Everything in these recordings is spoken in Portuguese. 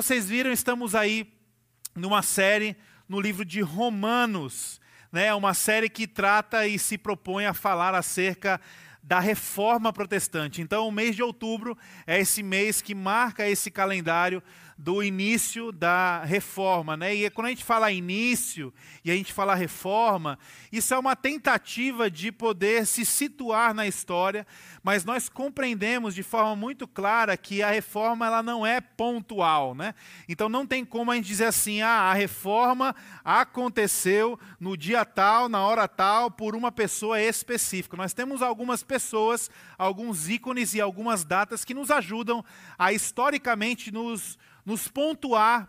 vocês viram, estamos aí numa série no livro de Romanos, né? Uma série que trata e se propõe a falar acerca da reforma protestante. Então, o mês de outubro é esse mês que marca esse calendário do início da reforma. Né? E quando a gente fala início e a gente fala reforma, isso é uma tentativa de poder se situar na história, mas nós compreendemos de forma muito clara que a reforma ela não é pontual. Né? Então não tem como a gente dizer assim, ah, a reforma aconteceu no dia tal, na hora tal, por uma pessoa específica. Nós temos algumas pessoas, alguns ícones e algumas datas que nos ajudam a historicamente nos nos pontuar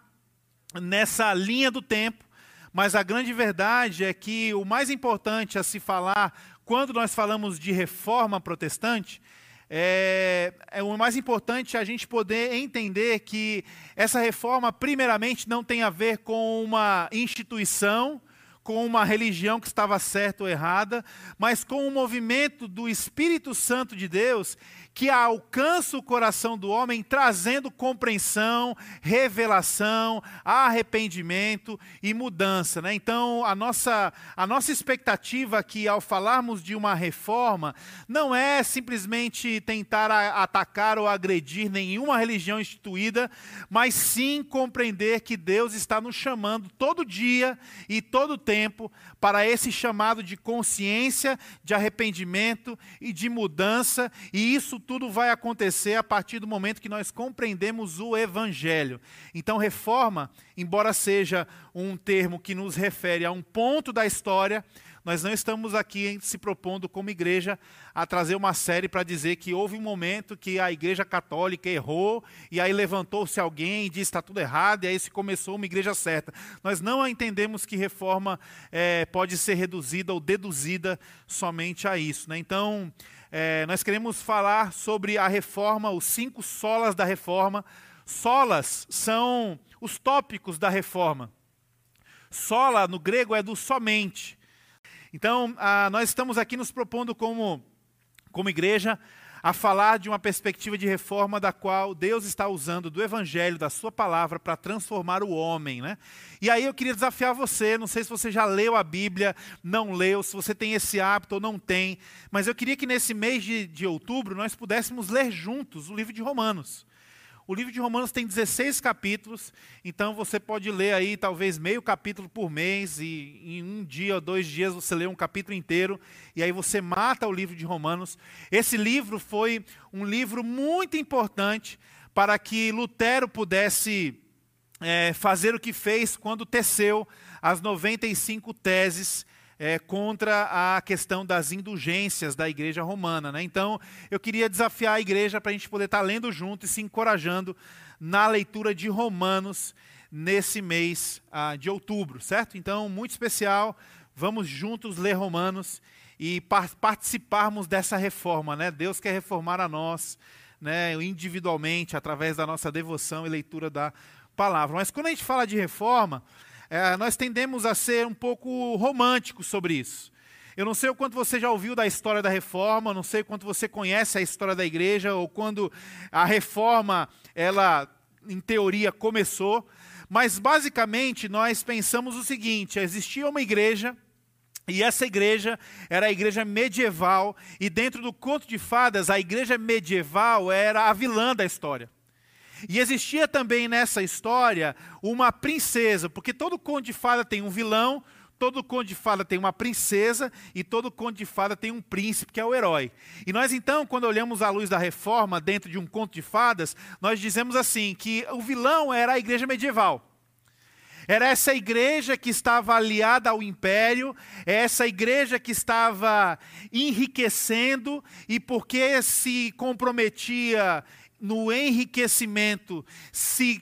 nessa linha do tempo, mas a grande verdade é que o mais importante a se falar quando nós falamos de reforma protestante é, é, o mais importante a gente poder entender que essa reforma, primeiramente, não tem a ver com uma instituição, com uma religião que estava certa ou errada, mas com o movimento do Espírito Santo de Deus que alcança o coração do homem trazendo compreensão, revelação, arrependimento e mudança. Né? Então, a nossa, a nossa expectativa aqui, ao falarmos de uma reforma, não é simplesmente tentar a, atacar ou agredir nenhuma religião instituída, mas sim compreender que Deus está nos chamando todo dia e todo tempo para esse chamado de consciência, de arrependimento e de mudança, e isso tudo vai acontecer a partir do momento que nós compreendemos o Evangelho. Então, reforma, embora seja um termo que nos refere a um ponto da história, nós não estamos aqui se propondo como igreja a trazer uma série para dizer que houve um momento que a igreja católica errou e aí levantou-se alguém e disse está tudo errado e aí se começou uma igreja certa. Nós não entendemos que reforma é, pode ser reduzida ou deduzida somente a isso. Né? Então, é, nós queremos falar sobre a reforma, os cinco solas da reforma. Solas são os tópicos da reforma. Sola, no grego, é do somente. Então, ah, nós estamos aqui nos propondo como, como igreja a falar de uma perspectiva de reforma da qual Deus está usando do Evangelho, da Sua palavra, para transformar o homem. Né? E aí eu queria desafiar você, não sei se você já leu a Bíblia, não leu, se você tem esse hábito ou não tem, mas eu queria que nesse mês de, de outubro nós pudéssemos ler juntos o livro de Romanos. O livro de Romanos tem 16 capítulos, então você pode ler aí talvez meio capítulo por mês, e em um dia ou dois dias você lê um capítulo inteiro, e aí você mata o livro de Romanos. Esse livro foi um livro muito importante para que Lutero pudesse é, fazer o que fez quando teceu as 95 teses é, contra a questão das indulgências da igreja romana. Né? Então, eu queria desafiar a igreja para a gente poder estar tá lendo junto e se encorajando na leitura de Romanos nesse mês ah, de outubro, certo? Então, muito especial, vamos juntos ler Romanos e par participarmos dessa reforma. Né? Deus quer reformar a nós né, individualmente, através da nossa devoção e leitura da palavra. Mas quando a gente fala de reforma, é, nós tendemos a ser um pouco românticos sobre isso. Eu não sei o quanto você já ouviu da história da reforma, não sei o quanto você conhece a história da igreja, ou quando a reforma, ela, em teoria, começou. Mas, basicamente, nós pensamos o seguinte: existia uma igreja, e essa igreja era a igreja medieval, e dentro do conto de fadas, a igreja medieval era a vilã da história. E existia também nessa história uma princesa, porque todo conto de fada tem um vilão, todo conto de fada tem uma princesa e todo conto de fada tem um príncipe, que é o herói. E nós então, quando olhamos à luz da reforma dentro de um conto de fadas, nós dizemos assim que o vilão era a igreja medieval. Era essa igreja que estava aliada ao império, é essa igreja que estava enriquecendo e porque se comprometia no enriquecimento se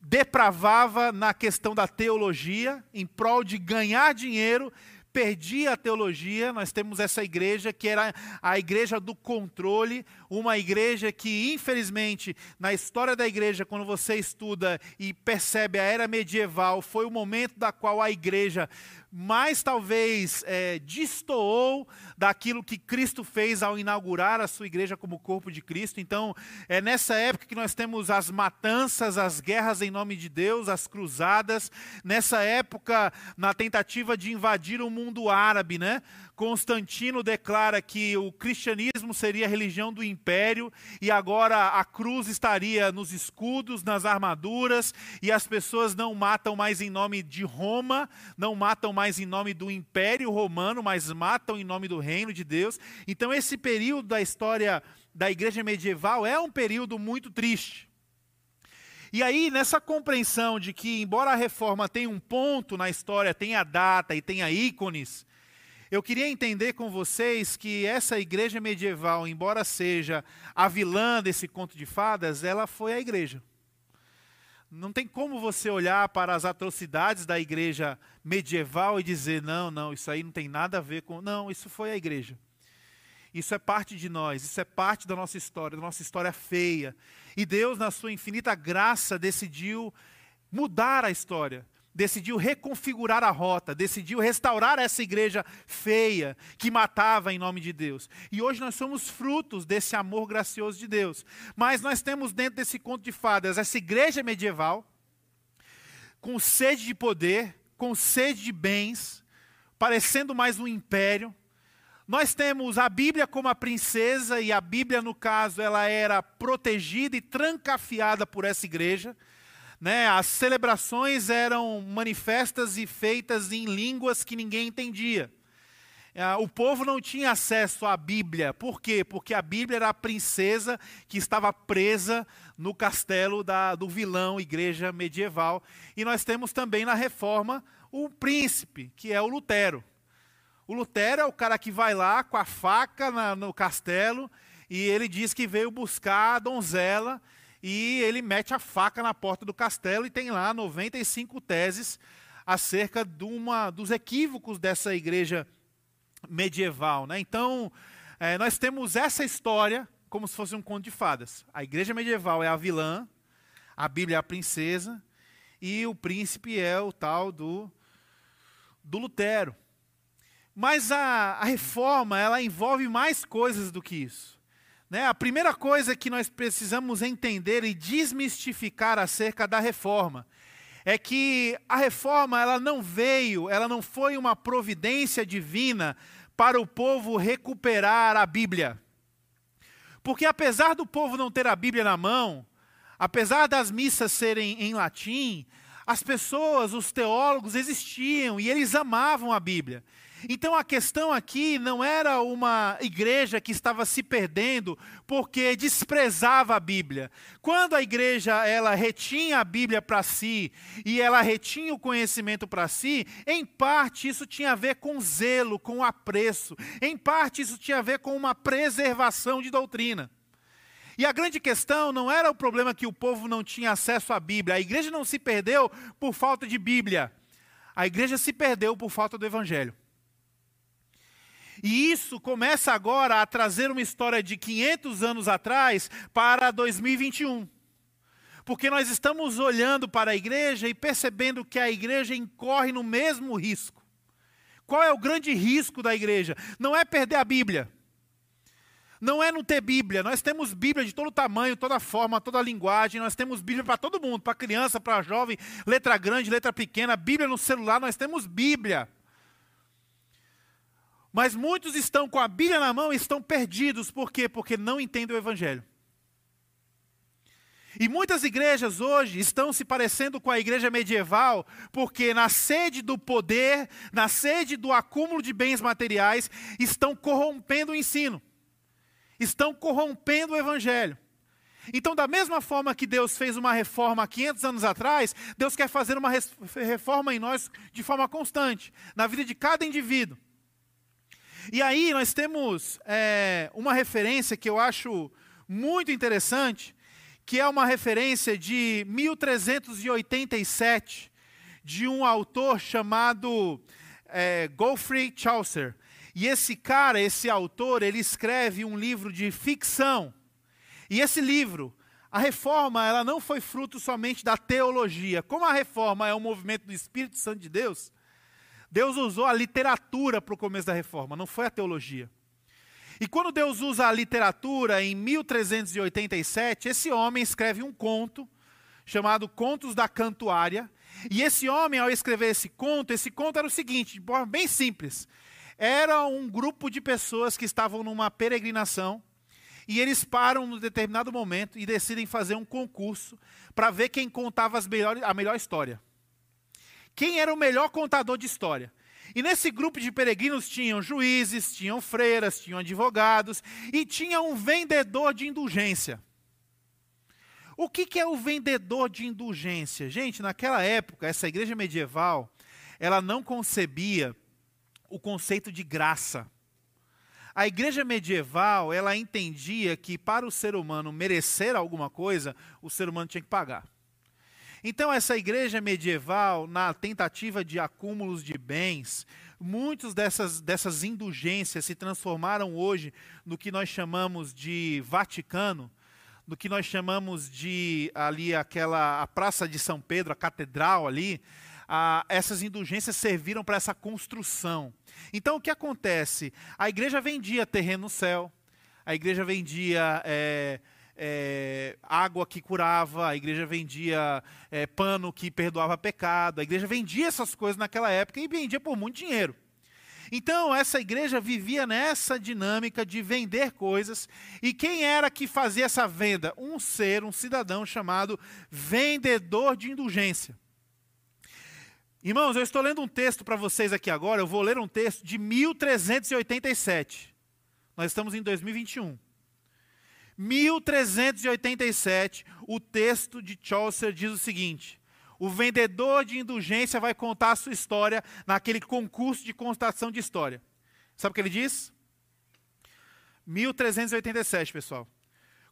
depravava na questão da teologia, em prol de ganhar dinheiro, perdia a teologia. Nós temos essa igreja que era a igreja do controle, uma igreja que, infelizmente, na história da igreja, quando você estuda e percebe a era medieval, foi o momento da qual a igreja mais talvez é, destoou daquilo que Cristo fez ao inaugurar a sua igreja como corpo de Cristo. Então, é nessa época que nós temos as matanças, as guerras em nome de Deus, as cruzadas. Nessa época, na tentativa de invadir o mundo árabe, né? Constantino declara que o cristianismo seria a religião do império e agora a cruz estaria nos escudos, nas armaduras, e as pessoas não matam mais em nome de Roma, não matam mais em nome do império romano, mas matam em nome do reino de Deus. Então, esse período da história da igreja medieval é um período muito triste. E aí, nessa compreensão de que, embora a reforma tenha um ponto na história, tenha data e tenha ícones, eu queria entender com vocês que essa igreja medieval, embora seja a vilã desse conto de fadas, ela foi a igreja. Não tem como você olhar para as atrocidades da igreja medieval e dizer, não, não, isso aí não tem nada a ver com. Não, isso foi a igreja. Isso é parte de nós, isso é parte da nossa história, da nossa história feia. E Deus, na sua infinita graça, decidiu mudar a história decidiu reconfigurar a rota, decidiu restaurar essa igreja feia que matava em nome de Deus. E hoje nós somos frutos desse amor gracioso de Deus. Mas nós temos dentro desse conto de fadas essa igreja medieval com sede de poder, com sede de bens, parecendo mais um império. Nós temos a Bíblia como a princesa, e a Bíblia, no caso, ela era protegida e trancafiada por essa igreja. Né? As celebrações eram manifestas e feitas em línguas que ninguém entendia. É, o povo não tinha acesso à Bíblia. Por quê? Porque a Bíblia era a princesa que estava presa no castelo da, do vilão, igreja medieval. E nós temos também na reforma o príncipe, que é o Lutero. O Lutero é o cara que vai lá com a faca na, no castelo e ele diz que veio buscar a donzela e ele mete a faca na porta do castelo e tem lá 95 teses acerca de uma, dos equívocos dessa igreja medieval. Né? Então, é, nós temos essa história como se fosse um conto de fadas. A igreja medieval é a vilã, a Bíblia é a princesa, e o príncipe é o tal do, do Lutero. Mas a, a reforma, ela envolve mais coisas do que isso. Né? A primeira coisa que nós precisamos entender e desmistificar acerca da reforma é que a reforma ela não veio, ela não foi uma providência divina para o povo recuperar a Bíblia. Porque apesar do povo não ter a Bíblia na mão, apesar das missas serem em latim, as pessoas, os teólogos existiam e eles amavam a Bíblia. Então a questão aqui não era uma igreja que estava se perdendo porque desprezava a Bíblia. Quando a igreja ela retinha a Bíblia para si e ela retinha o conhecimento para si, em parte isso tinha a ver com zelo, com apreço. Em parte isso tinha a ver com uma preservação de doutrina. E a grande questão não era o problema que o povo não tinha acesso à Bíblia. A igreja não se perdeu por falta de Bíblia. A igreja se perdeu por falta do Evangelho. E isso começa agora a trazer uma história de 500 anos atrás para 2021. Porque nós estamos olhando para a igreja e percebendo que a igreja incorre no mesmo risco. Qual é o grande risco da igreja? Não é perder a Bíblia. Não é não ter Bíblia. Nós temos Bíblia de todo tamanho, toda forma, toda linguagem. Nós temos Bíblia para todo mundo, para criança, para jovem, letra grande, letra pequena, Bíblia no celular. Nós temos Bíblia. Mas muitos estão com a Bíblia na mão e estão perdidos. Por quê? Porque não entendem o Evangelho. E muitas igrejas hoje estão se parecendo com a igreja medieval, porque na sede do poder, na sede do acúmulo de bens materiais, estão corrompendo o ensino, estão corrompendo o evangelho. Então, da mesma forma que Deus fez uma reforma há 500 anos atrás, Deus quer fazer uma reforma em nós de forma constante, na vida de cada indivíduo. E aí nós temos é, uma referência que eu acho muito interessante, que é uma referência de 1387, de um autor chamado é, Geoffrey Chaucer. E esse cara, esse autor, ele escreve um livro de ficção. E esse livro, a reforma, ela não foi fruto somente da teologia. Como a reforma é um movimento do Espírito Santo de Deus, Deus usou a literatura para o começo da reforma, não foi a teologia. E quando Deus usa a literatura em 1387, esse homem escreve um conto chamado Contos da Cantuária. E esse homem, ao escrever esse conto, esse conto era o seguinte, de forma bem simples. Era um grupo de pessoas que estavam numa peregrinação e eles param num determinado momento e decidem fazer um concurso para ver quem contava melhores, a melhor história. Quem era o melhor contador de história? E nesse grupo de peregrinos tinham juízes, tinham freiras, tinham advogados e tinha um vendedor de indulgência. O que, que é o vendedor de indulgência? Gente, naquela época, essa igreja medieval, ela não concebia o conceito de graça. A igreja medieval, ela entendia que para o ser humano merecer alguma coisa, o ser humano tinha que pagar. Então, essa igreja medieval, na tentativa de acúmulos de bens, muitas dessas, dessas indulgências se transformaram hoje no que nós chamamos de Vaticano, no que nós chamamos de ali aquela a Praça de São Pedro, a catedral ali, ah, essas indulgências serviram para essa construção. Então o que acontece? A igreja vendia terreno no céu, a igreja vendia é, é, água que curava, a igreja vendia é, pano que perdoava pecado, a igreja vendia essas coisas naquela época e vendia por muito dinheiro. Então, essa igreja vivia nessa dinâmica de vender coisas. E quem era que fazia essa venda? Um ser, um cidadão chamado vendedor de indulgência. Irmãos, eu estou lendo um texto para vocês aqui agora, eu vou ler um texto de 1387. Nós estamos em 2021. 1387, o texto de Chaucer diz o seguinte: O vendedor de indulgência vai contar a sua história naquele concurso de constatação de história. Sabe o que ele diz? 1387, pessoal.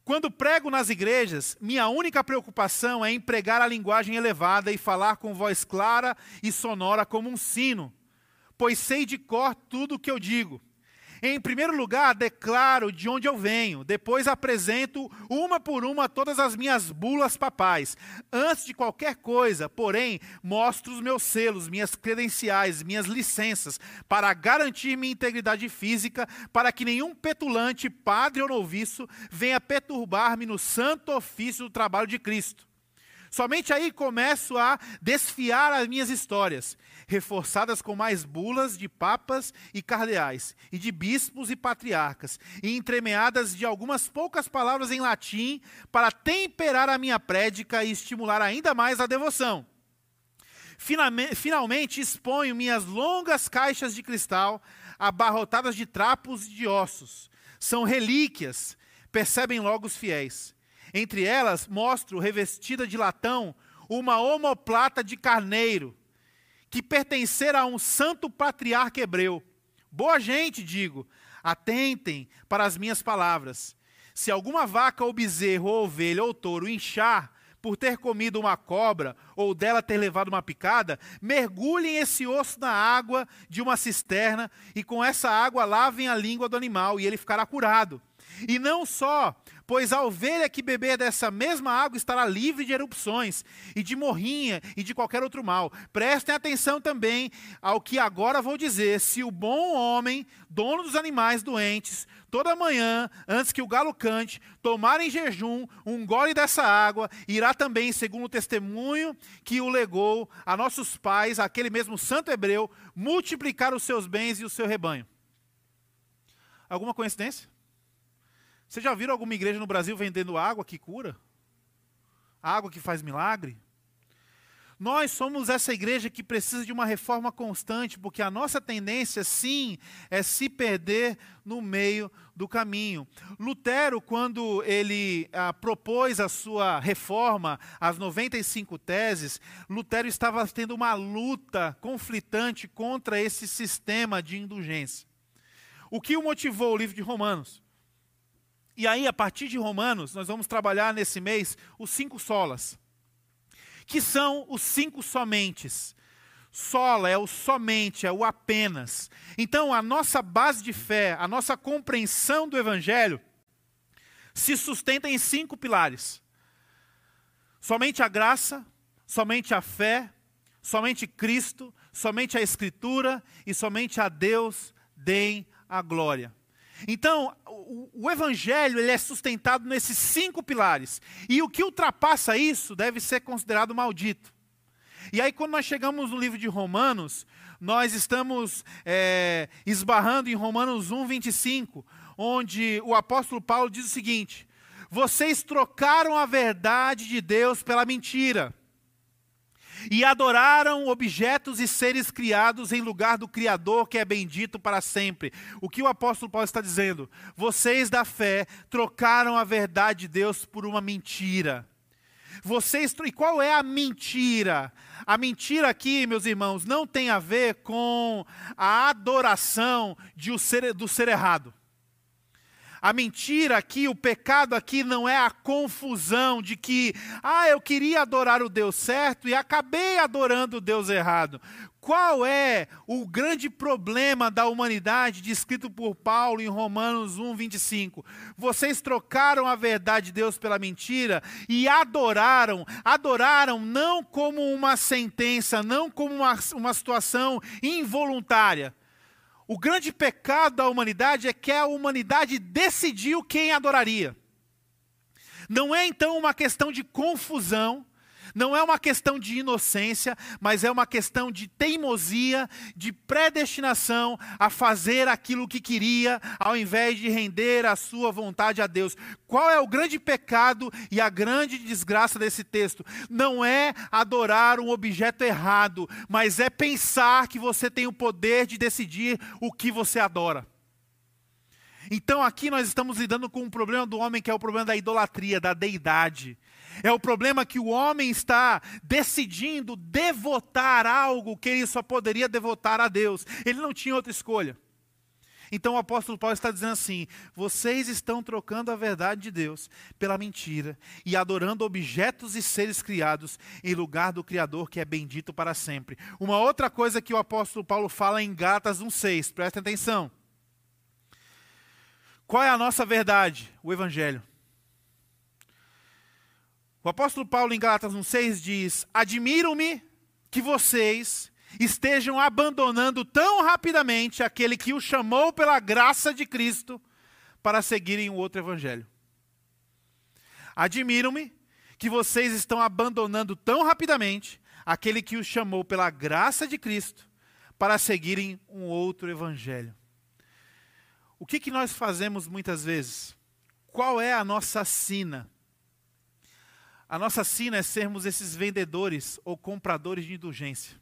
Quando prego nas igrejas, minha única preocupação é empregar a linguagem elevada e falar com voz clara e sonora como um sino, pois sei de cor tudo o que eu digo. Em primeiro lugar, declaro de onde eu venho, depois apresento uma por uma todas as minhas bulas papais. Antes de qualquer coisa, porém, mostro os meus selos, minhas credenciais, minhas licenças, para garantir minha integridade física, para que nenhum petulante, padre ou noviço, venha perturbar-me no santo ofício do trabalho de Cristo. Somente aí começo a desfiar as minhas histórias, reforçadas com mais bulas de papas e cardeais, e de bispos e patriarcas, e entremeadas de algumas poucas palavras em latim para temperar a minha prédica e estimular ainda mais a devoção. Finalmente exponho minhas longas caixas de cristal, abarrotadas de trapos e de ossos. São relíquias, percebem logo os fiéis. Entre elas, mostro, revestida de latão, uma omoplata de carneiro, que pertencera a um santo patriarca hebreu. Boa gente, digo, atentem para as minhas palavras. Se alguma vaca ou bezerro ou ovelha ou touro inchar por ter comido uma cobra ou dela ter levado uma picada, mergulhem esse osso na água de uma cisterna e com essa água lavem a língua do animal e ele ficará curado. E não só, pois a ovelha que beber dessa mesma água estará livre de erupções, e de morrinha, e de qualquer outro mal. Prestem atenção também ao que agora vou dizer: se o bom homem, dono dos animais doentes, toda manhã, antes que o galo cante, tomar em jejum um gole dessa água, irá também, segundo o testemunho que o legou a nossos pais, aquele mesmo santo hebreu, multiplicar os seus bens e o seu rebanho. Alguma coincidência? Você já viram alguma igreja no Brasil vendendo água que cura? Água que faz milagre? Nós somos essa igreja que precisa de uma reforma constante, porque a nossa tendência, sim, é se perder no meio do caminho. Lutero, quando ele ah, propôs a sua reforma, as 95 teses, Lutero estava tendo uma luta conflitante contra esse sistema de indulgência. O que o motivou o livro de Romanos? E aí, a partir de Romanos, nós vamos trabalhar nesse mês os cinco solas, que são os cinco somentes. Sola é o somente, é o apenas. Então, a nossa base de fé, a nossa compreensão do Evangelho, se sustenta em cinco pilares: somente a graça, somente a fé, somente Cristo, somente a Escritura e somente a Deus deem a glória. Então, o, o, Evangelho ele é sustentado nesses cinco pilares. E o que ultrapassa isso deve ser considerado maldito. E aí, quando nós chegamos no livro de Romanos, nós estamos é, esbarrando em Romanos 1, 25, onde o apóstolo Paulo diz o seguinte: Vocês trocaram a verdade de Deus pela mentira e adoraram objetos e seres criados em lugar do Criador que é bendito para sempre. O que o apóstolo Paulo está dizendo? Vocês da fé trocaram a verdade de Deus por uma mentira. Vocês e qual é a mentira? A mentira aqui, meus irmãos, não tem a ver com a adoração de o ser, do ser errado. A mentira aqui, o pecado aqui não é a confusão de que, ah, eu queria adorar o Deus certo e acabei adorando o Deus errado. Qual é o grande problema da humanidade descrito por Paulo em Romanos 1, 25? Vocês trocaram a verdade de Deus pela mentira e adoraram, adoraram não como uma sentença, não como uma, uma situação involuntária o grande pecado da humanidade é que a humanidade decidiu quem adoraria. Não é então uma questão de confusão, não é uma questão de inocência, mas é uma questão de teimosia, de predestinação a fazer aquilo que queria, ao invés de render a sua vontade a Deus. Qual é o grande pecado e a grande desgraça desse texto? Não é adorar um objeto errado, mas é pensar que você tem o poder de decidir o que você adora. Então aqui nós estamos lidando com um problema do homem que é o problema da idolatria, da deidade. É o problema que o homem está decidindo devotar algo que ele só poderia devotar a Deus. Ele não tinha outra escolha. Então o apóstolo Paulo está dizendo assim: vocês estão trocando a verdade de Deus pela mentira e adorando objetos e seres criados em lugar do Criador que é bendito para sempre. Uma outra coisa que o apóstolo Paulo fala em Gálatas 1,6, prestem atenção. Qual é a nossa verdade? O Evangelho. O apóstolo Paulo em Gálatas 1,6 diz: Admiro-me que vocês estejam abandonando tão rapidamente aquele que o chamou pela graça de Cristo para seguirem o outro evangelho. Admiro-me que vocês estão abandonando tão rapidamente aquele que os chamou pela graça de Cristo para seguirem um outro evangelho. O que, que nós fazemos muitas vezes? Qual é a nossa sina? A nossa sina é sermos esses vendedores ou compradores de indulgência.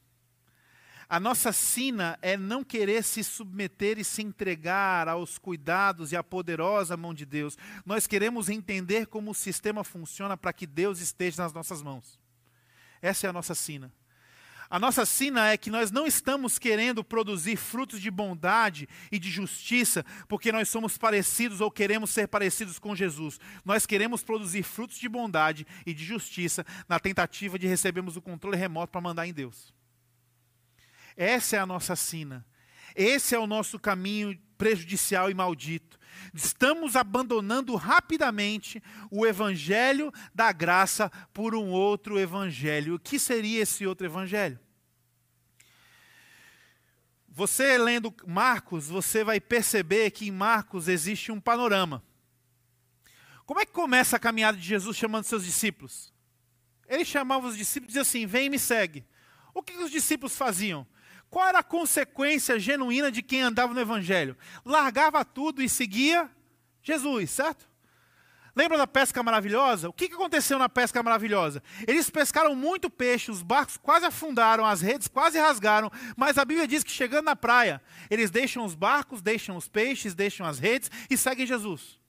A nossa sina é não querer se submeter e se entregar aos cuidados e à poderosa mão de Deus. Nós queremos entender como o sistema funciona para que Deus esteja nas nossas mãos. Essa é a nossa sina. A nossa sina é que nós não estamos querendo produzir frutos de bondade e de justiça porque nós somos parecidos ou queremos ser parecidos com Jesus. Nós queremos produzir frutos de bondade e de justiça na tentativa de recebermos o controle remoto para mandar em Deus. Essa é a nossa sina. Esse é o nosso caminho prejudicial e maldito. Estamos abandonando rapidamente o evangelho da graça por um outro evangelho. O que seria esse outro evangelho? Você lendo Marcos, você vai perceber que em Marcos existe um panorama. Como é que começa a caminhada de Jesus chamando seus discípulos? Ele chamava os discípulos e dizia assim: Vem e me segue. O que os discípulos faziam? Qual era a consequência genuína de quem andava no Evangelho? Largava tudo e seguia Jesus, certo? Lembra da pesca maravilhosa? O que aconteceu na pesca maravilhosa? Eles pescaram muito peixe, os barcos quase afundaram, as redes quase rasgaram, mas a Bíblia diz que chegando na praia, eles deixam os barcos, deixam os peixes, deixam as redes e seguem Jesus.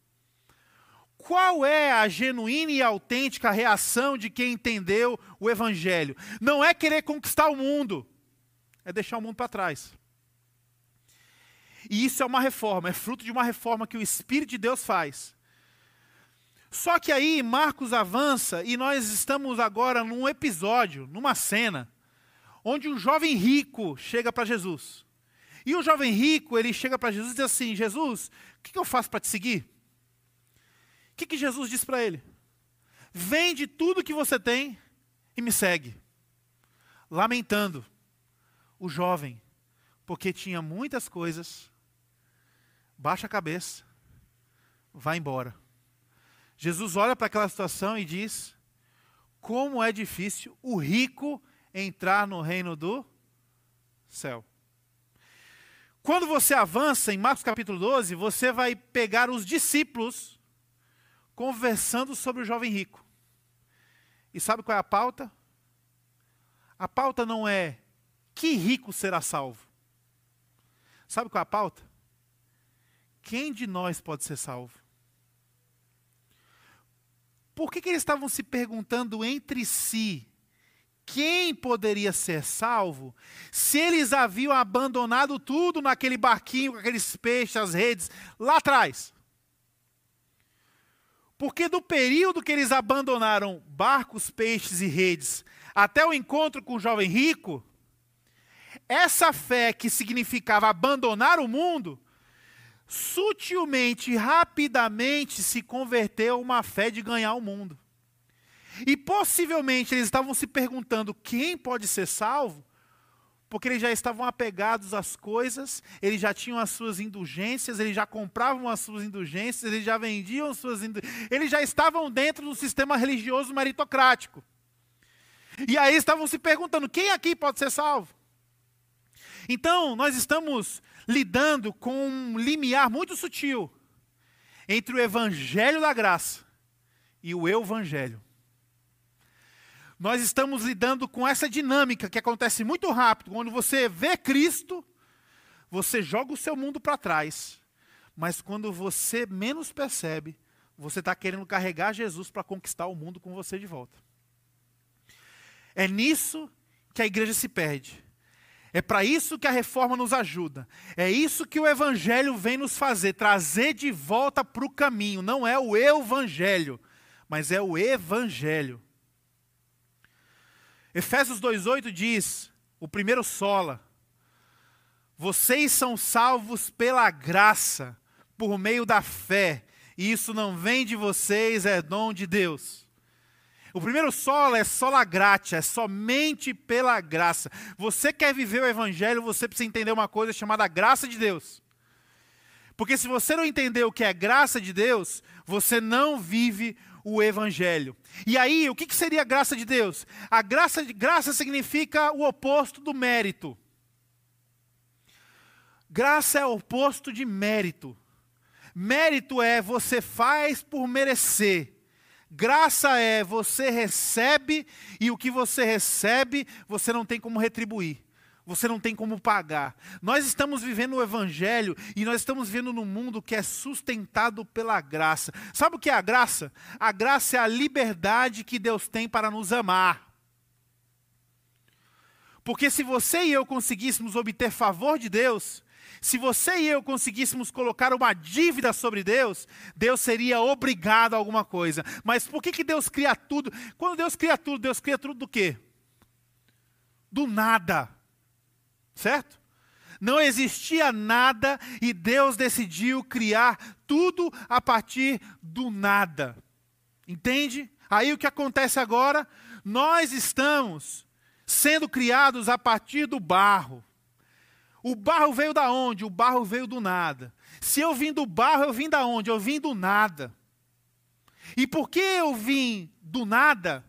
Qual é a genuína e autêntica reação de quem entendeu o Evangelho? Não é querer conquistar o mundo, é deixar o mundo para trás. E isso é uma reforma, é fruto de uma reforma que o Espírito de Deus faz. Só que aí Marcos avança e nós estamos agora num episódio, numa cena, onde um jovem rico chega para Jesus. E o jovem rico, ele chega para Jesus e diz assim: Jesus, o que, eu faço para te seguir? O que, que Jesus diz para ele? Vende tudo que você tem e me segue. Lamentando, o jovem, porque tinha muitas coisas, baixa a cabeça, vai embora. Jesus olha para aquela situação e diz: como é difícil o rico entrar no reino do céu. Quando você avança em Marcos capítulo 12, você vai pegar os discípulos conversando sobre o jovem rico. E sabe qual é a pauta? A pauta não é que rico será salvo. Sabe qual é a pauta? Quem de nós pode ser salvo? Por que, que eles estavam se perguntando entre si quem poderia ser salvo se eles haviam abandonado tudo naquele barquinho, com aqueles peixes, as redes, lá atrás? Porque do período que eles abandonaram barcos, peixes e redes até o encontro com o jovem rico, essa fé que significava abandonar o mundo, sutilmente, rapidamente se converteu a uma fé de ganhar o mundo. E possivelmente eles estavam se perguntando quem pode ser salvo, porque eles já estavam apegados às coisas, eles já tinham as suas indulgências, eles já compravam as suas indulgências, eles já vendiam as suas indulgências, eles já estavam dentro do sistema religioso meritocrático. E aí estavam se perguntando: quem aqui pode ser salvo? Então, nós estamos lidando com um limiar muito sutil entre o evangelho da graça e o evangelho nós estamos lidando com essa dinâmica que acontece muito rápido. Quando você vê Cristo, você joga o seu mundo para trás. Mas quando você menos percebe, você está querendo carregar Jesus para conquistar o mundo com você de volta. É nisso que a igreja se perde. É para isso que a reforma nos ajuda. É isso que o Evangelho vem nos fazer, trazer de volta para o caminho. Não é o Evangelho, mas é o Evangelho. Efésios 2,8 diz: o primeiro sola. Vocês são salvos pela graça, por meio da fé, e isso não vem de vocês, é dom de Deus. O primeiro solo é sola gratia, é somente pela graça. Você quer viver o evangelho, você precisa entender uma coisa chamada graça de Deus. Porque se você não entender o que é graça de Deus, você não vive o evangelho. E aí, o que, seria a graça de Deus? A graça, de, graça significa o oposto do mérito. Graça é o oposto de mérito. Mérito é você faz por merecer. Graça é você recebe e o que você recebe você não tem como retribuir você não tem como pagar. Nós estamos vivendo o Evangelho e nós estamos vivendo num mundo que é sustentado pela graça. Sabe o que é a graça? A graça é a liberdade que Deus tem para nos amar. Porque se você e eu conseguíssemos obter favor de Deus, se você e eu conseguíssemos colocar uma dívida sobre Deus, Deus seria obrigado a alguma coisa. Mas por que, que Deus cria tudo? Quando Deus cria tudo, Deus cria tudo do quê? Do nada. Certo? Não existia nada e Deus decidiu criar tudo a partir do nada. Entende? Aí o que acontece agora? Nós estamos sendo criados a partir do barro. O barro veio da onde? O barro veio do nada. Se eu vim do barro, eu vim da onde? Eu vim do nada. E por que eu vim do nada?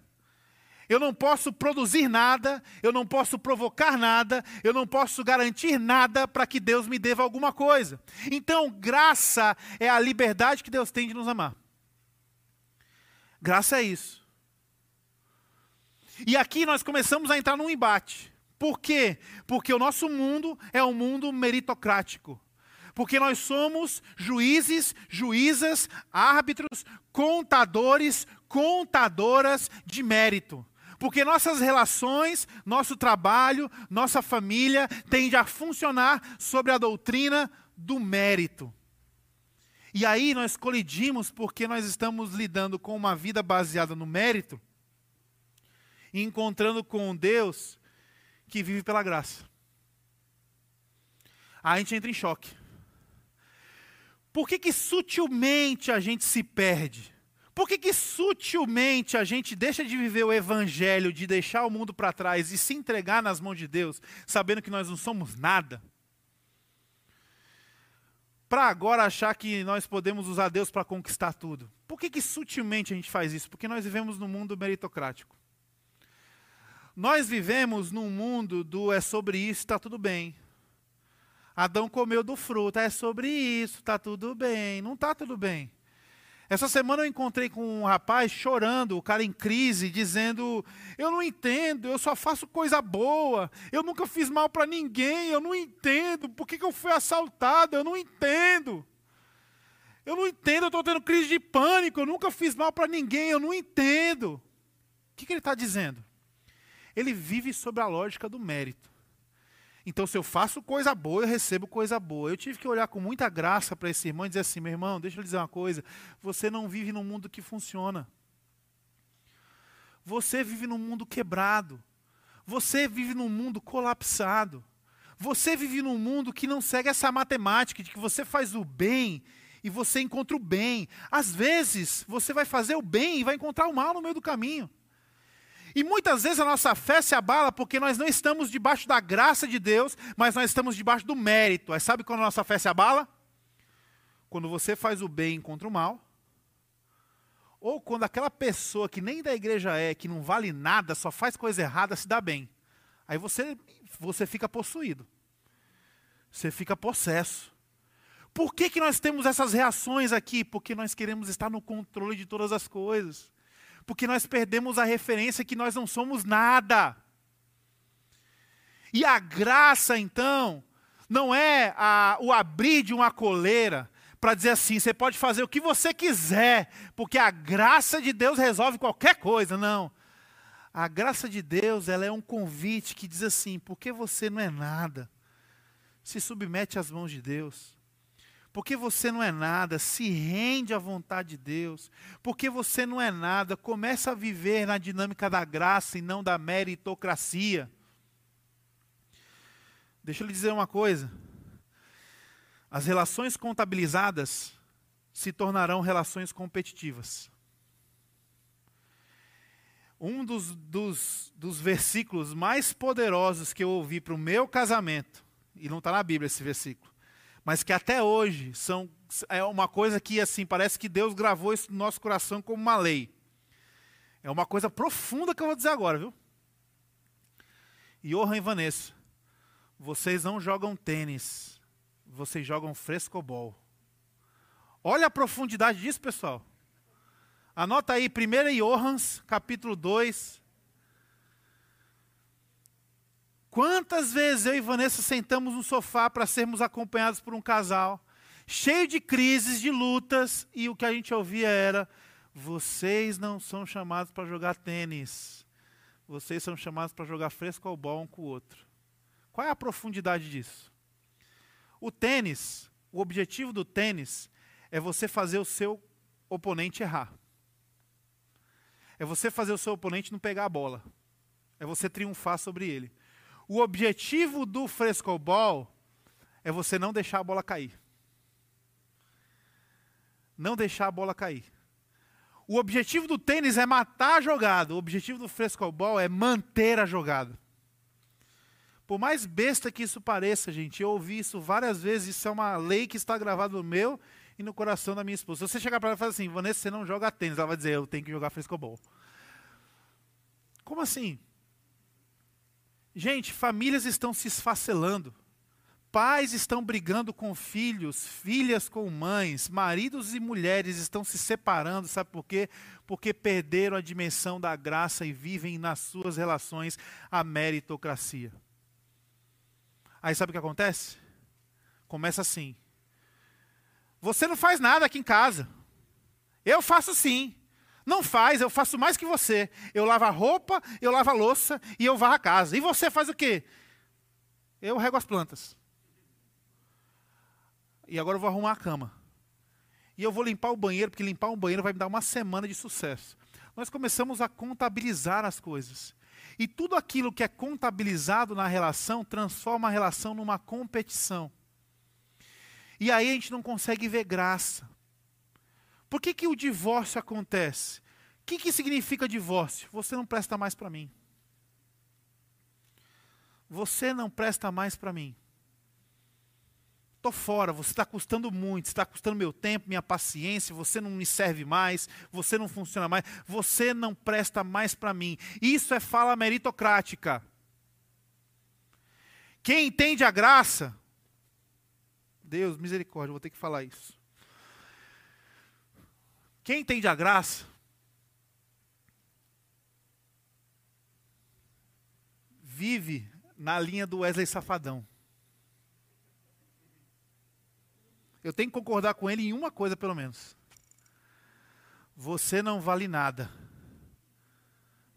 Eu não posso produzir nada, eu não posso provocar nada, eu não posso garantir nada para que Deus me deva alguma coisa. Então, graça é a liberdade que Deus tem de nos amar. Graça é isso. E aqui nós começamos a entrar num embate. Por quê? Porque o nosso mundo é um mundo meritocrático. Porque nós somos juízes, juízas, árbitros, contadores, contadoras de mérito. Porque nossas relações, nosso trabalho, nossa família tende a funcionar sobre a doutrina do mérito. E aí nós colidimos porque nós estamos lidando com uma vida baseada no mérito encontrando com Deus que vive pela graça. A gente entra em choque. Por que, que sutilmente a gente se perde? Por que, que sutilmente a gente deixa de viver o evangelho, de deixar o mundo para trás e se entregar nas mãos de Deus, sabendo que nós não somos nada? Para agora achar que nós podemos usar Deus para conquistar tudo. Por que, que sutilmente a gente faz isso? Porque nós vivemos num mundo meritocrático. Nós vivemos num mundo do é sobre isso, está tudo bem. Adão comeu do fruto, é sobre isso, está tudo bem. Não está tudo bem. Essa semana eu encontrei com um rapaz chorando, o cara em crise, dizendo: Eu não entendo, eu só faço coisa boa, eu nunca fiz mal para ninguém, eu não entendo, por que, que eu fui assaltado, eu não entendo. Eu não entendo, eu estou tendo crise de pânico, eu nunca fiz mal para ninguém, eu não entendo. O que, que ele está dizendo? Ele vive sobre a lógica do mérito. Então, se eu faço coisa boa, eu recebo coisa boa. Eu tive que olhar com muita graça para esse irmão e dizer assim: meu irmão, deixa eu dizer uma coisa. Você não vive num mundo que funciona. Você vive num mundo quebrado. Você vive num mundo colapsado. Você vive num mundo que não segue essa matemática de que você faz o bem e você encontra o bem. Às vezes, você vai fazer o bem e vai encontrar o mal no meio do caminho. E muitas vezes a nossa fé se abala porque nós não estamos debaixo da graça de Deus, mas nós estamos debaixo do mérito. Aí sabe quando a nossa fé se abala? Quando você faz o bem contra o mal. Ou quando aquela pessoa que nem da igreja é, que não vale nada, só faz coisa errada, se dá bem. Aí você, você fica possuído. Você fica possesso. Por que, que nós temos essas reações aqui? Porque nós queremos estar no controle de todas as coisas porque nós perdemos a referência que nós não somos nada. E a graça, então, não é a, o abrir de uma coleira para dizer assim: você pode fazer o que você quiser, porque a graça de Deus resolve qualquer coisa. Não. A graça de Deus ela é um convite que diz assim: porque você não é nada, se submete às mãos de Deus. Porque você não é nada, se rende à vontade de Deus. Porque você não é nada, começa a viver na dinâmica da graça e não da meritocracia. Deixa eu lhe dizer uma coisa. As relações contabilizadas se tornarão relações competitivas. Um dos, dos, dos versículos mais poderosos que eu ouvi para o meu casamento, e não está na Bíblia esse versículo, mas que até hoje são é uma coisa que assim parece que Deus gravou isso no nosso coração como uma lei. É uma coisa profunda que eu vou dizer agora, viu? Johan e Vanessa, vocês não jogam tênis, vocês jogam frescobol. Olha a profundidade disso, pessoal. Anota aí, 1 Johans, capítulo 2, Quantas vezes eu e Vanessa sentamos no sofá para sermos acompanhados por um casal, cheio de crises, de lutas, e o que a gente ouvia era: vocês não são chamados para jogar tênis, vocês são chamados para jogar frescobol um com o outro. Qual é a profundidade disso? O tênis, o objetivo do tênis é você fazer o seu oponente errar. É você fazer o seu oponente não pegar a bola. É você triunfar sobre ele. O objetivo do frescobol é você não deixar a bola cair. Não deixar a bola cair. O objetivo do tênis é matar a jogada. O objetivo do frescobol é manter a jogada. Por mais besta que isso pareça, gente, eu ouvi isso várias vezes. Isso é uma lei que está gravada no meu e no coração da minha esposa. Se você chegar para ela e falar assim, Vanessa, você não joga tênis, ela vai dizer, eu tenho que jogar frescobol. Como assim? Gente, famílias estão se esfacelando. Pais estão brigando com filhos, filhas com mães, maridos e mulheres estão se separando, sabe por quê? Porque perderam a dimensão da graça e vivem nas suas relações a meritocracia. Aí sabe o que acontece? Começa assim: Você não faz nada aqui em casa. Eu faço sim. Não faz, eu faço mais que você. Eu lavo a roupa, eu lavo a louça e eu varro a casa. E você faz o quê? Eu rego as plantas. E agora eu vou arrumar a cama. E eu vou limpar o banheiro, porque limpar um banheiro vai me dar uma semana de sucesso. Nós começamos a contabilizar as coisas. E tudo aquilo que é contabilizado na relação transforma a relação numa competição. E aí a gente não consegue ver graça. Por que, que o divórcio acontece? O que, que significa divórcio? Você não presta mais para mim. Você não presta mais para mim. Estou fora, você está custando muito, está custando meu tempo, minha paciência, você não me serve mais, você não funciona mais, você não presta mais para mim. Isso é fala meritocrática. Quem entende a graça, Deus, misericórdia, vou ter que falar isso. Quem entende a graça, vive na linha do Wesley Safadão. Eu tenho que concordar com ele em uma coisa, pelo menos. Você não vale nada,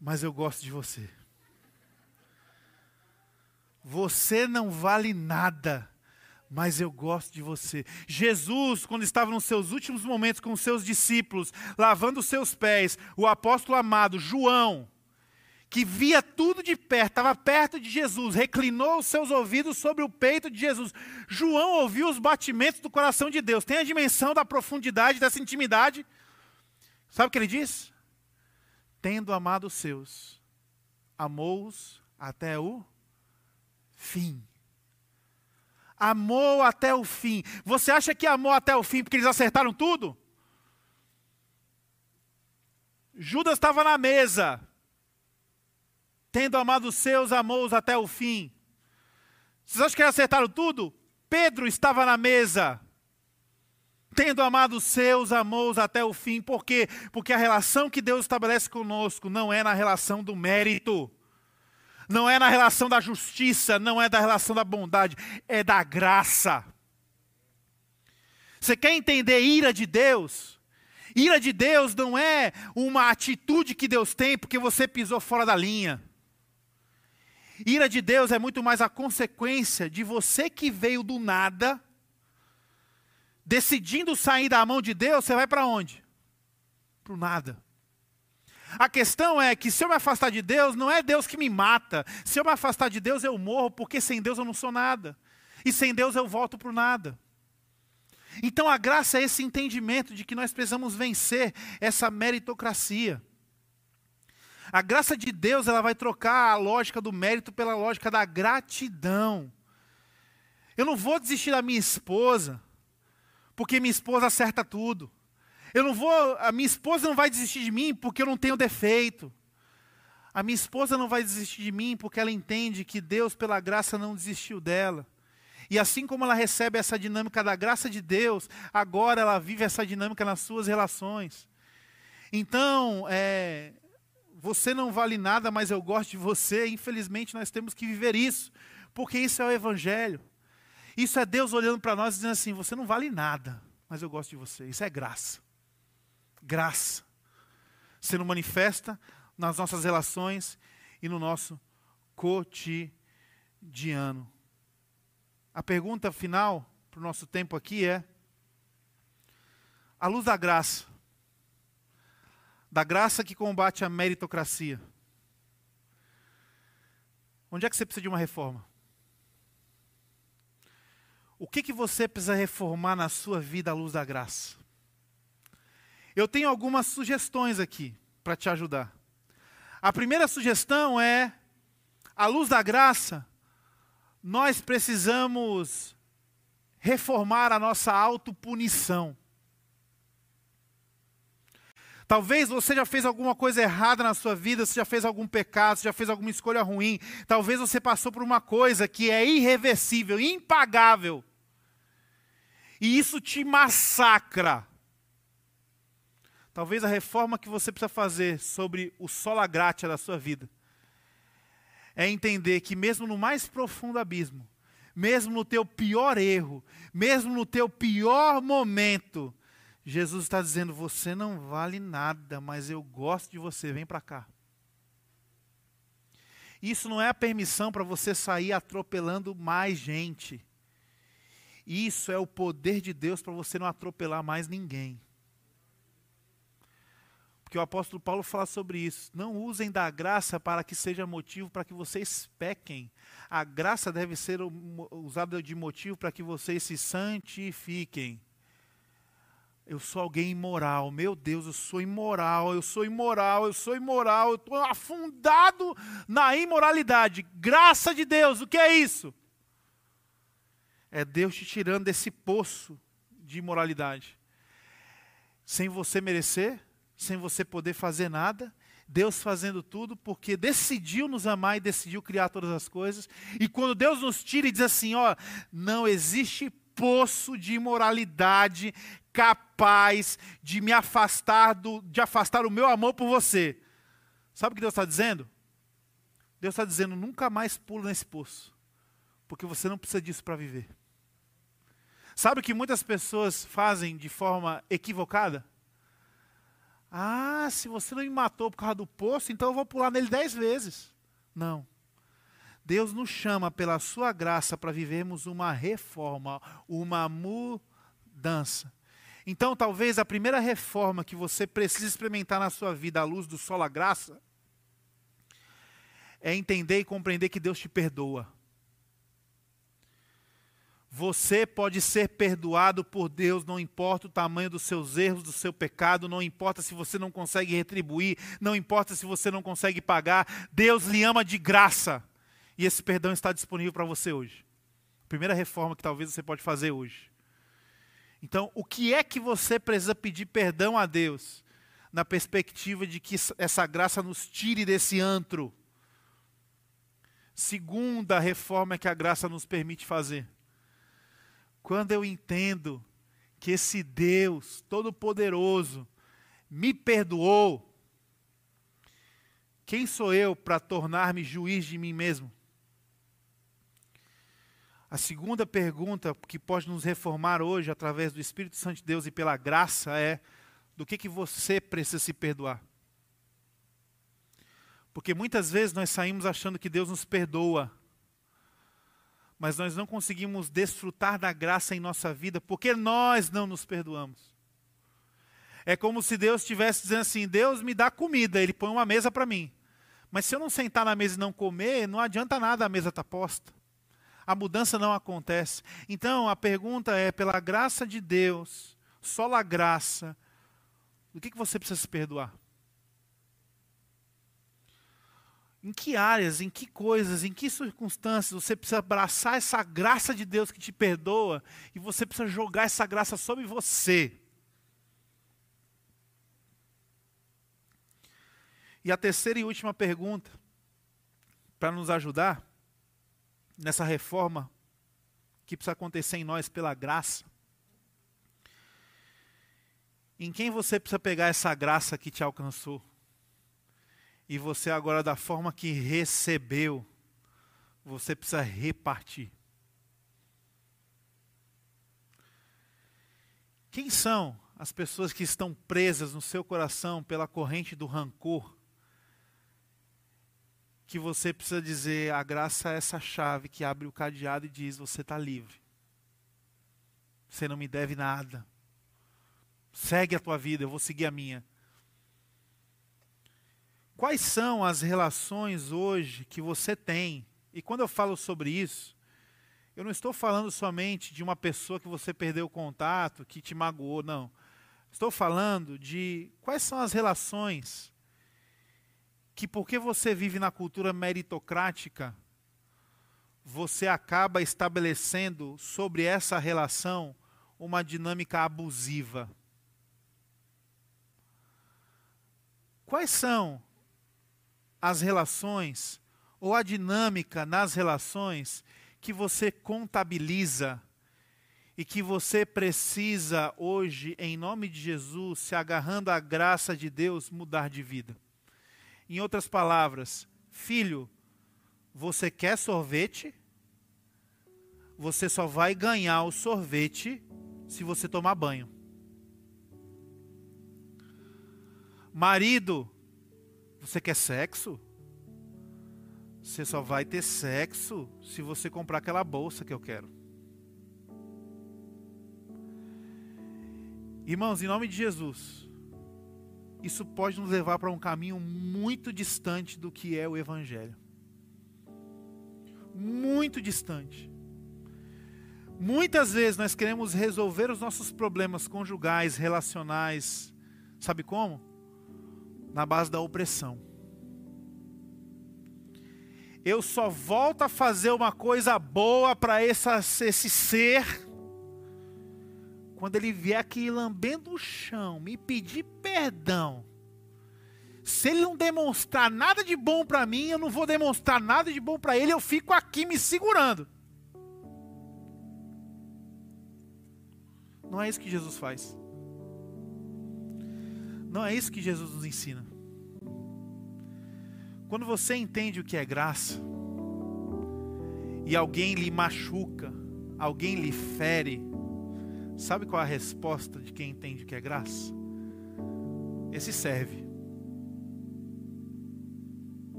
mas eu gosto de você. Você não vale nada, mas eu gosto de você. Jesus, quando estava nos seus últimos momentos com os seus discípulos, lavando os seus pés, o apóstolo amado João, que via tudo de perto, estava perto de Jesus, reclinou os seus ouvidos sobre o peito de Jesus. João ouviu os batimentos do coração de Deus. Tem a dimensão da profundidade dessa intimidade. Sabe o que ele diz? Tendo amado os seus, amou-os até o fim. Amou até o fim. Você acha que amou até o fim porque eles acertaram tudo? Judas estava na mesa, tendo amado os seus, amou-os até o fim. Vocês acham que eles acertaram tudo? Pedro estava na mesa, tendo amado os seus, amou-os até o fim. Por quê? Porque a relação que Deus estabelece conosco não é na relação do mérito, não é na relação da justiça, não é da relação da bondade, é da graça. Você quer entender ira de Deus? Ira de Deus não é uma atitude que Deus tem porque você pisou fora da linha. Ira de Deus é muito mais a consequência de você que veio do nada, decidindo sair da mão de Deus, você vai para onde? Para o nada. A questão é que se eu me afastar de Deus, não é Deus que me mata. Se eu me afastar de Deus, eu morro, porque sem Deus eu não sou nada. E sem Deus eu volto para o nada. Então a graça é esse entendimento de que nós precisamos vencer essa meritocracia. A graça de Deus ela vai trocar a lógica do mérito pela lógica da gratidão. Eu não vou desistir da minha esposa, porque minha esposa acerta tudo. Eu não vou, a minha esposa não vai desistir de mim porque eu não tenho defeito. A minha esposa não vai desistir de mim porque ela entende que Deus, pela graça, não desistiu dela. E assim como ela recebe essa dinâmica da graça de Deus, agora ela vive essa dinâmica nas suas relações. Então, é, você não vale nada, mas eu gosto de você. Infelizmente, nós temos que viver isso, porque isso é o Evangelho. Isso é Deus olhando para nós e dizendo assim: você não vale nada, mas eu gosto de você. Isso é graça. Graça. Sendo manifesta nas nossas relações e no nosso cotidiano. A pergunta final para o nosso tempo aqui é: à luz da graça, da graça que combate a meritocracia. Onde é que você precisa de uma reforma? O que, que você precisa reformar na sua vida à luz da graça? Eu tenho algumas sugestões aqui para te ajudar. A primeira sugestão é: à luz da graça, nós precisamos reformar a nossa autopunição. Talvez você já fez alguma coisa errada na sua vida, você já fez algum pecado, você já fez alguma escolha ruim. Talvez você passou por uma coisa que é irreversível, impagável. E isso te massacra. Talvez a reforma que você precisa fazer sobre o sola gratia da sua vida é entender que mesmo no mais profundo abismo, mesmo no teu pior erro, mesmo no teu pior momento, Jesus está dizendo: você não vale nada, mas eu gosto de você, vem para cá. Isso não é a permissão para você sair atropelando mais gente. Isso é o poder de Deus para você não atropelar mais ninguém. Porque o apóstolo Paulo fala sobre isso. Não usem da graça para que seja motivo para que vocês pequem. A graça deve ser usada de motivo para que vocês se santifiquem. eu sou alguém imoral. Meu Deus, eu sou imoral, eu sou imoral, eu sou imoral, eu estou afundado na imoralidade. Graça de Deus, o que é isso? É Deus te tirando desse poço de imoralidade. Sem você merecer, sem você poder fazer nada, Deus fazendo tudo porque decidiu nos amar e decidiu criar todas as coisas. E quando Deus nos tira e diz assim, ó, não existe poço de imoralidade capaz de me afastar do, de afastar o meu amor por você. Sabe o que Deus está dizendo? Deus está dizendo: nunca mais pula nesse poço, porque você não precisa disso para viver. Sabe o que muitas pessoas fazem de forma equivocada? Ah, se você não me matou por causa do poço, então eu vou pular nele dez vezes. Não. Deus nos chama pela sua graça para vivermos uma reforma, uma mudança. Então, talvez a primeira reforma que você precisa experimentar na sua vida à luz do sol a graça é entender e compreender que Deus te perdoa. Você pode ser perdoado por Deus, não importa o tamanho dos seus erros, do seu pecado, não importa se você não consegue retribuir, não importa se você não consegue pagar, Deus lhe ama de graça. E esse perdão está disponível para você hoje. Primeira reforma que talvez você pode fazer hoje. Então, o que é que você precisa pedir perdão a Deus, na perspectiva de que essa graça nos tire desse antro? Segunda reforma que a graça nos permite fazer. Quando eu entendo que esse Deus Todo-Poderoso me perdoou, quem sou eu para tornar-me juiz de mim mesmo? A segunda pergunta que pode nos reformar hoje, através do Espírito Santo de Deus e pela graça, é: do que, que você precisa se perdoar? Porque muitas vezes nós saímos achando que Deus nos perdoa, mas nós não conseguimos desfrutar da graça em nossa vida porque nós não nos perdoamos. É como se Deus estivesse dizendo assim: Deus me dá comida, Ele põe uma mesa para mim. Mas se eu não sentar na mesa e não comer, não adianta nada a mesa estar tá posta a mudança não acontece. Então a pergunta é: pela graça de Deus, só a graça, o que, que você precisa se perdoar? Em que áreas, em que coisas, em que circunstâncias você precisa abraçar essa graça de Deus que te perdoa e você precisa jogar essa graça sobre você? E a terceira e última pergunta, para nos ajudar, nessa reforma que precisa acontecer em nós pela graça. Em quem você precisa pegar essa graça que te alcançou? E você agora, da forma que recebeu, você precisa repartir. Quem são as pessoas que estão presas no seu coração pela corrente do rancor? que você precisa dizer: a graça é essa chave que abre o cadeado e diz: você está livre. Você não me deve nada. Segue a tua vida, eu vou seguir a minha. Quais são as relações hoje que você tem? E quando eu falo sobre isso, eu não estou falando somente de uma pessoa que você perdeu o contato, que te magoou, não. Estou falando de quais são as relações que porque você vive na cultura meritocrática, você acaba estabelecendo sobre essa relação uma dinâmica abusiva. Quais são as relações ou a dinâmica nas relações que você contabiliza e que você precisa hoje, em nome de Jesus, se agarrando à graça de Deus, mudar de vida? Em outras palavras, filho, você quer sorvete? Você só vai ganhar o sorvete se você tomar banho. Marido, você quer sexo? Você só vai ter sexo se você comprar aquela bolsa que eu quero. Irmãos, em nome de Jesus, isso pode nos levar para um caminho muito distante do que é o Evangelho. Muito distante. Muitas vezes nós queremos resolver os nossos problemas conjugais, relacionais, sabe como? Na base da opressão. Eu só volto a fazer uma coisa boa para esse ser quando ele vier aqui lambendo o chão, me pedir perdão. Se ele não demonstrar nada de bom para mim, eu não vou demonstrar nada de bom para ele, eu fico aqui me segurando. Não é isso que Jesus faz. Não é isso que Jesus nos ensina. Quando você entende o que é graça, e alguém lhe machuca, alguém lhe fere, sabe qual é a resposta de quem entende o que é graça? Esse serve.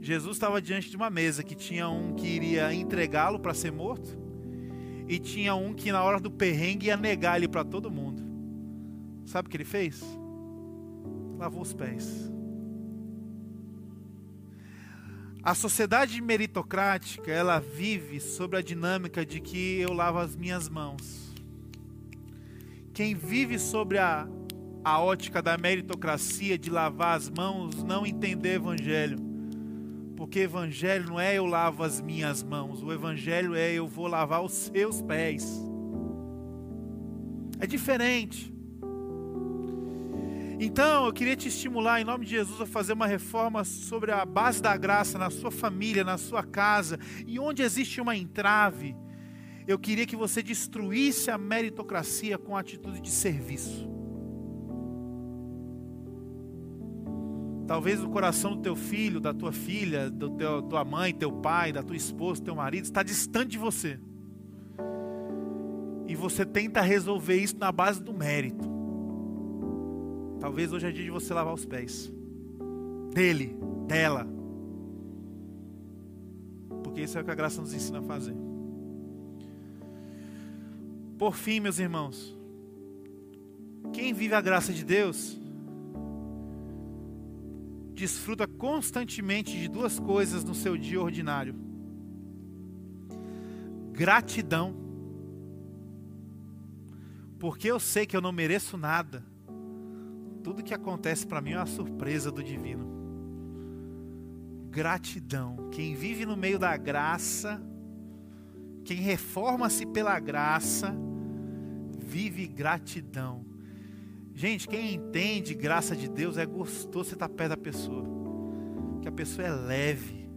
Jesus estava diante de uma mesa que tinha um que iria entregá-lo para ser morto e tinha um que na hora do perrengue ia negar ele para todo mundo. Sabe o que ele fez? Lavou os pés. A sociedade meritocrática, ela vive sobre a dinâmica de que eu lavo as minhas mãos. Quem vive sobre a, a ótica da meritocracia de lavar as mãos não entender evangelho porque evangelho não é eu lavo as minhas mãos, o evangelho é eu vou lavar os seus pés. É diferente. Então, eu queria te estimular em nome de Jesus a fazer uma reforma sobre a base da graça na sua família, na sua casa, e onde existe uma entrave, eu queria que você destruísse a meritocracia com a atitude de serviço. Talvez o coração do teu filho, da tua filha, da tua mãe, teu pai, da tua esposa, teu marido está distante de você. E você tenta resolver isso na base do mérito. Talvez hoje é dia de você lavar os pés dele, dela. Porque isso é o que a graça nos ensina a fazer. Por fim, meus irmãos, quem vive a graça de Deus desfruta constantemente de duas coisas no seu dia ordinário: gratidão, porque eu sei que eu não mereço nada. Tudo que acontece para mim é uma surpresa do divino. Gratidão. Quem vive no meio da graça, quem reforma-se pela graça, vive gratidão. Gente, quem entende graça de Deus é gostoso estar perto da pessoa. Que a pessoa é leve.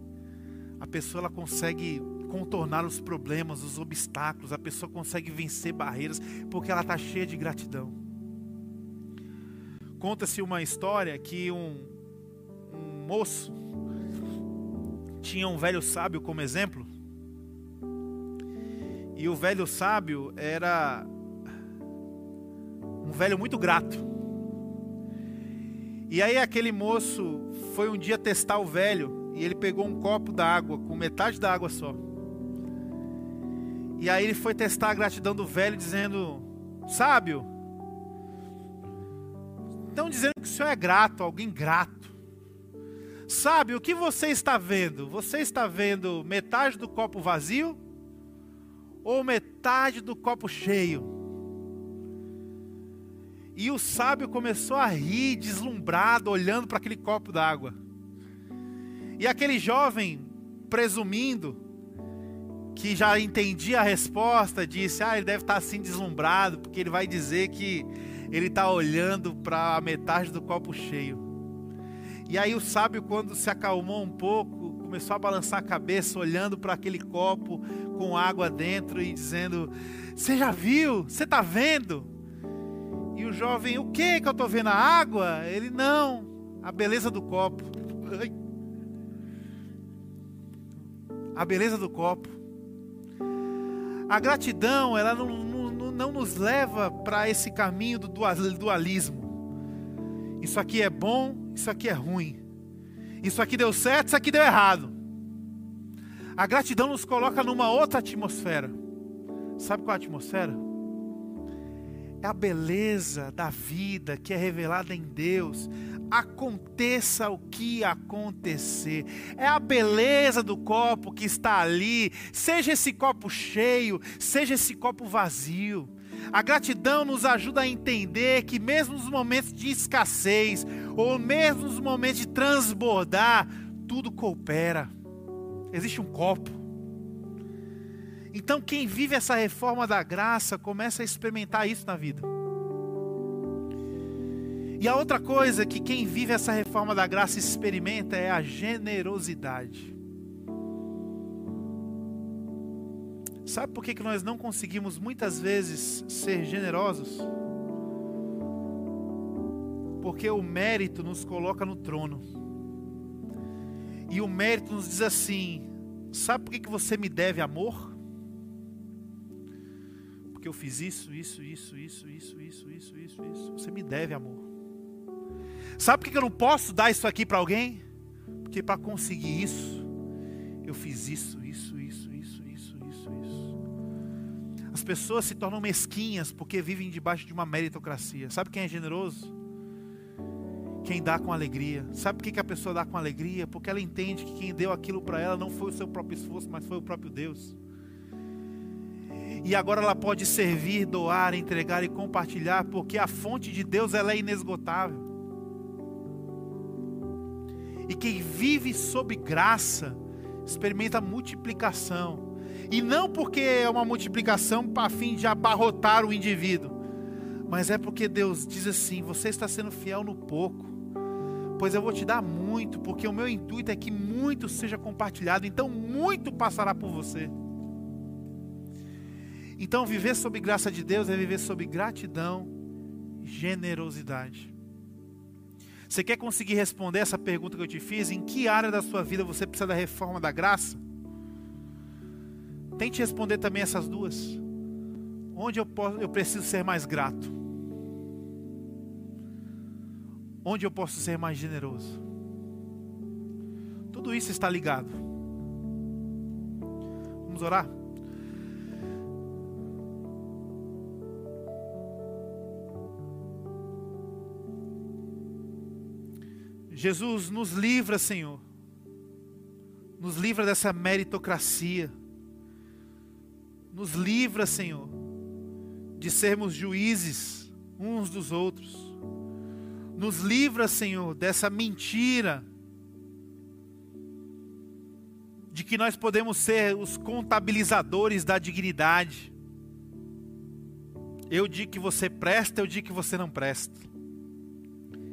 A pessoa ela consegue contornar os problemas, os obstáculos. A pessoa consegue vencer barreiras porque ela está cheia de gratidão. Conta-se uma história que um, um moço tinha um velho sábio como exemplo. E o velho sábio era um velho muito grato. E aí aquele moço foi um dia testar o velho e ele pegou um copo d'água com metade da água só. E aí ele foi testar a gratidão do velho dizendo: "Sábio, estão dizendo que o senhor é grato, alguém grato. Sabe o que você está vendo? Você está vendo metade do copo vazio ou metade do copo cheio?" E o sábio começou a rir, deslumbrado, olhando para aquele copo d'água. E aquele jovem, presumindo que já entendia a resposta, disse: Ah, ele deve estar assim deslumbrado, porque ele vai dizer que ele está olhando para a metade do copo cheio. E aí o sábio, quando se acalmou um pouco, começou a balançar a cabeça, olhando para aquele copo com água dentro e dizendo: Você já viu? Você está vendo? E o jovem, o que que eu estou vendo? A água? Ele, não, a beleza do copo. A beleza do copo. A gratidão, ela não, não, nos leva para esse caminho do dualismo. Isso aqui é bom, isso aqui é ruim. Isso aqui deu certo, isso aqui deu errado. A gratidão nos coloca numa outra atmosfera. Sabe qual é a atmosfera? é a beleza da vida que é revelada em Deus, aconteça o que acontecer. É a beleza do copo que está ali, seja esse copo cheio, seja esse copo vazio. A gratidão nos ajuda a entender que, mesmo nos momentos de escassez, ou mesmo nos momentos de transbordar, tudo coopera. Existe um copo. Então, quem vive essa reforma da graça começa a experimentar isso na vida. E a outra coisa que quem vive essa reforma da graça experimenta é a generosidade. Sabe por que, que nós não conseguimos muitas vezes ser generosos? Porque o mérito nos coloca no trono. E o mérito nos diz assim: sabe por que, que você me deve amor? Porque eu fiz isso, isso, isso, isso, isso, isso, isso, isso, isso. Você me deve amor. Sabe por que eu não posso dar isso aqui para alguém? Porque para conseguir isso, eu fiz isso, isso, isso, isso, isso, isso, isso. As pessoas se tornam mesquinhas porque vivem debaixo de uma meritocracia. Sabe quem é generoso? Quem dá com alegria. Sabe por que a pessoa dá com alegria? Porque ela entende que quem deu aquilo para ela não foi o seu próprio esforço, mas foi o próprio Deus. E agora ela pode servir, doar, entregar e compartilhar, porque a fonte de Deus ela é inesgotável. E quem vive sob graça experimenta multiplicação. E não porque é uma multiplicação para fim de abarrotar o indivíduo, mas é porque Deus diz assim: você está sendo fiel no pouco, pois eu vou te dar muito, porque o meu intuito é que muito seja compartilhado, então muito passará por você. Então, viver sob graça de Deus é viver sob gratidão generosidade. Você quer conseguir responder essa pergunta que eu te fiz? Em que área da sua vida você precisa da reforma da graça? Tente responder também essas duas. Onde eu, posso, eu preciso ser mais grato? Onde eu posso ser mais generoso? Tudo isso está ligado. Vamos orar? Jesus nos livra, Senhor. Nos livra dessa meritocracia. Nos livra, Senhor, de sermos juízes uns dos outros. Nos livra, Senhor, dessa mentira de que nós podemos ser os contabilizadores da dignidade. Eu digo que você presta, eu digo que você não presta.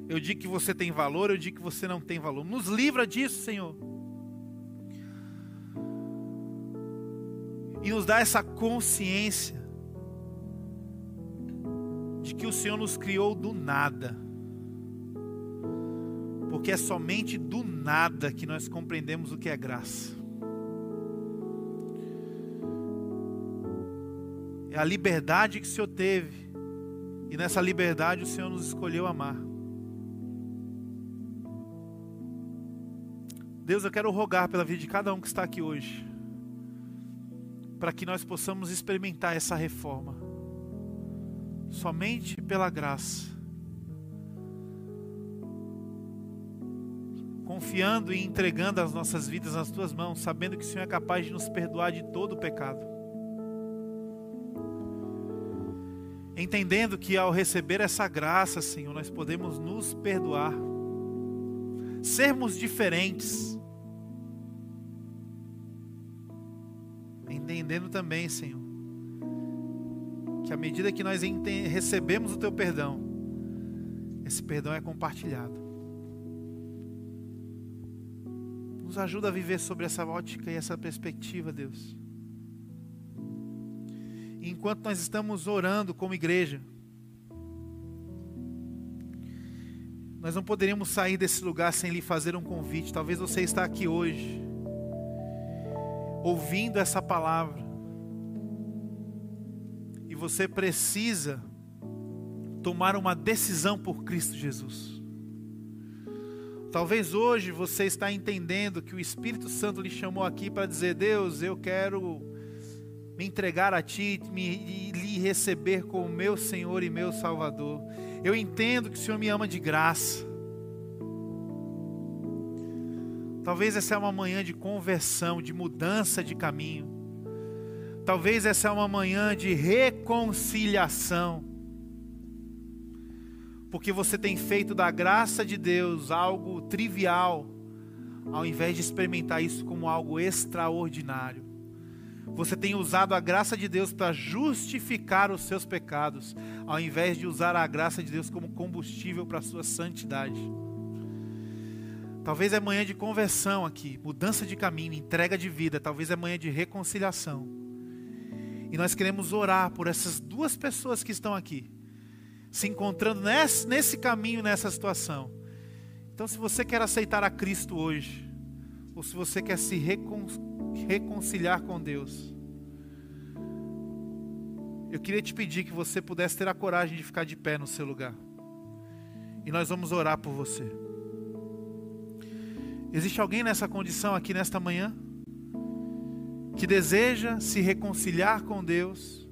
Eu digo que você tem valor, eu digo que você não tem valor. Nos livra disso, Senhor. E nos dá essa consciência de que o Senhor nos criou do nada. Porque é somente do nada que nós compreendemos o que é graça. É a liberdade que o Senhor teve. E nessa liberdade o Senhor nos escolheu amar. Deus, eu quero rogar pela vida de cada um que está aqui hoje, para que nós possamos experimentar essa reforma, somente pela graça, confiando e entregando as nossas vidas nas tuas mãos, sabendo que o Senhor é capaz de nos perdoar de todo o pecado. Entendendo que ao receber essa graça, Senhor, nós podemos nos perdoar, sermos diferentes entendendo também, Senhor, que à medida que nós recebemos o Teu perdão, esse perdão é compartilhado. Nos ajuda a viver sobre essa ótica e essa perspectiva, Deus. Enquanto nós estamos orando como igreja, nós não poderíamos sair desse lugar sem lhe fazer um convite. Talvez você está aqui hoje ouvindo essa palavra. E você precisa tomar uma decisão por Cristo Jesus. Talvez hoje você está entendendo que o Espírito Santo lhe chamou aqui para dizer: Deus, eu quero me entregar a Ti me, e lhe receber como meu Senhor e meu Salvador. Eu entendo que o Senhor me ama de graça. Talvez essa é uma manhã de conversão, de mudança de caminho. Talvez essa é uma manhã de reconciliação. Porque você tem feito da graça de Deus algo trivial, ao invés de experimentar isso como algo extraordinário. Você tem usado a graça de Deus para justificar os seus pecados, ao invés de usar a graça de Deus como combustível para a sua santidade. Talvez é manhã de conversão aqui, mudança de caminho, entrega de vida, talvez é manhã de reconciliação. E nós queremos orar por essas duas pessoas que estão aqui, se encontrando nesse, nesse caminho, nessa situação. Então, se você quer aceitar a Cristo hoje, ou se você quer se recon, reconciliar com Deus, eu queria te pedir que você pudesse ter a coragem de ficar de pé no seu lugar. E nós vamos orar por você. Existe alguém nessa condição aqui nesta manhã? Que deseja se reconciliar com Deus?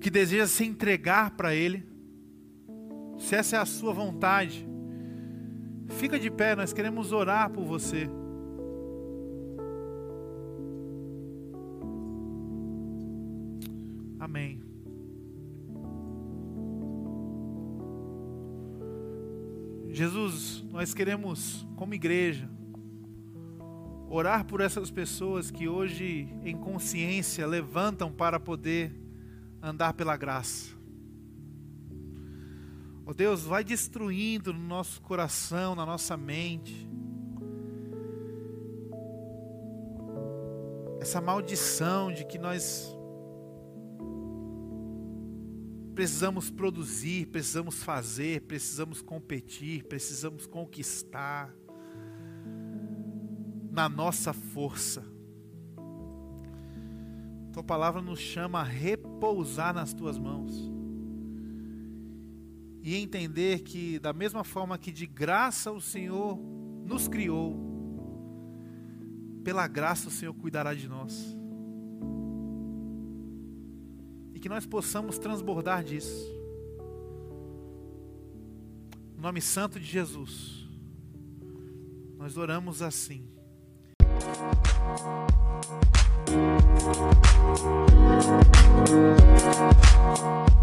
Que deseja se entregar para Ele? Se essa é a sua vontade, fica de pé, nós queremos orar por você. Amém. Jesus, nós queremos, como igreja, orar por essas pessoas que hoje, em consciência, levantam para poder andar pela graça. Ó oh Deus, vai destruindo no nosso coração, na nossa mente, essa maldição de que nós Precisamos produzir, precisamos fazer, precisamos competir, precisamos conquistar. Na nossa força. Tua palavra nos chama a repousar nas tuas mãos. E entender que, da mesma forma que de graça o Senhor nos criou, pela graça o Senhor cuidará de nós que nós possamos transbordar disso. No nome santo de Jesus, nós oramos assim. Música